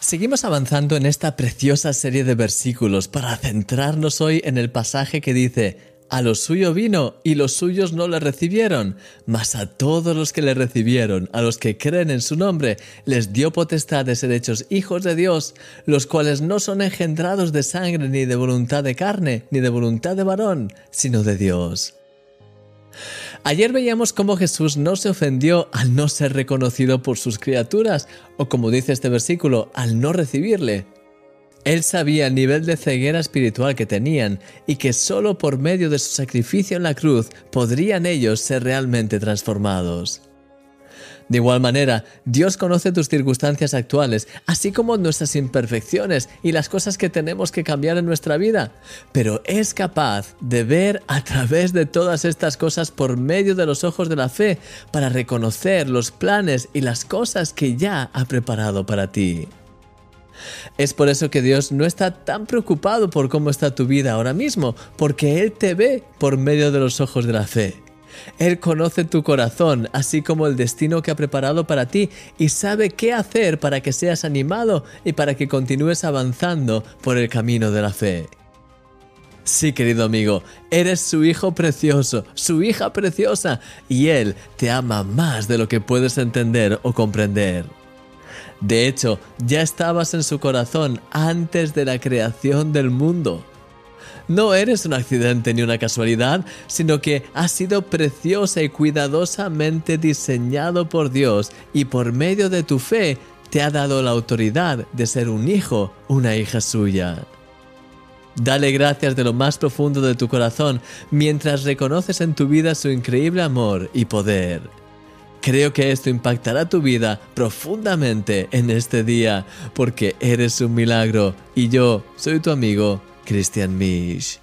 Seguimos avanzando en esta preciosa serie de versículos para centrarnos hoy en el pasaje que dice, a lo suyo vino y los suyos no le recibieron, mas a todos los que le recibieron, a los que creen en su nombre, les dio potestad de ser hechos hijos de Dios, los cuales no son engendrados de sangre ni de voluntad de carne, ni de voluntad de varón, sino de Dios. Ayer veíamos cómo Jesús no se ofendió al no ser reconocido por sus criaturas, o como dice este versículo, al no recibirle. Él sabía el nivel de ceguera espiritual que tenían y que solo por medio de su sacrificio en la cruz podrían ellos ser realmente transformados. De igual manera, Dios conoce tus circunstancias actuales, así como nuestras imperfecciones y las cosas que tenemos que cambiar en nuestra vida, pero es capaz de ver a través de todas estas cosas por medio de los ojos de la fe para reconocer los planes y las cosas que ya ha preparado para ti. Es por eso que Dios no está tan preocupado por cómo está tu vida ahora mismo, porque Él te ve por medio de los ojos de la fe. Él conoce tu corazón, así como el destino que ha preparado para ti, y sabe qué hacer para que seas animado y para que continúes avanzando por el camino de la fe. Sí, querido amigo, eres su hijo precioso, su hija preciosa, y Él te ama más de lo que puedes entender o comprender. De hecho, ya estabas en su corazón antes de la creación del mundo. No eres un accidente ni una casualidad, sino que has sido preciosa y cuidadosamente diseñado por Dios y por medio de tu fe te ha dado la autoridad de ser un hijo, una hija suya. Dale gracias de lo más profundo de tu corazón mientras reconoces en tu vida su increíble amor y poder. Creo que esto impactará tu vida profundamente en este día porque eres un milagro y yo soy tu amigo Christian Misch.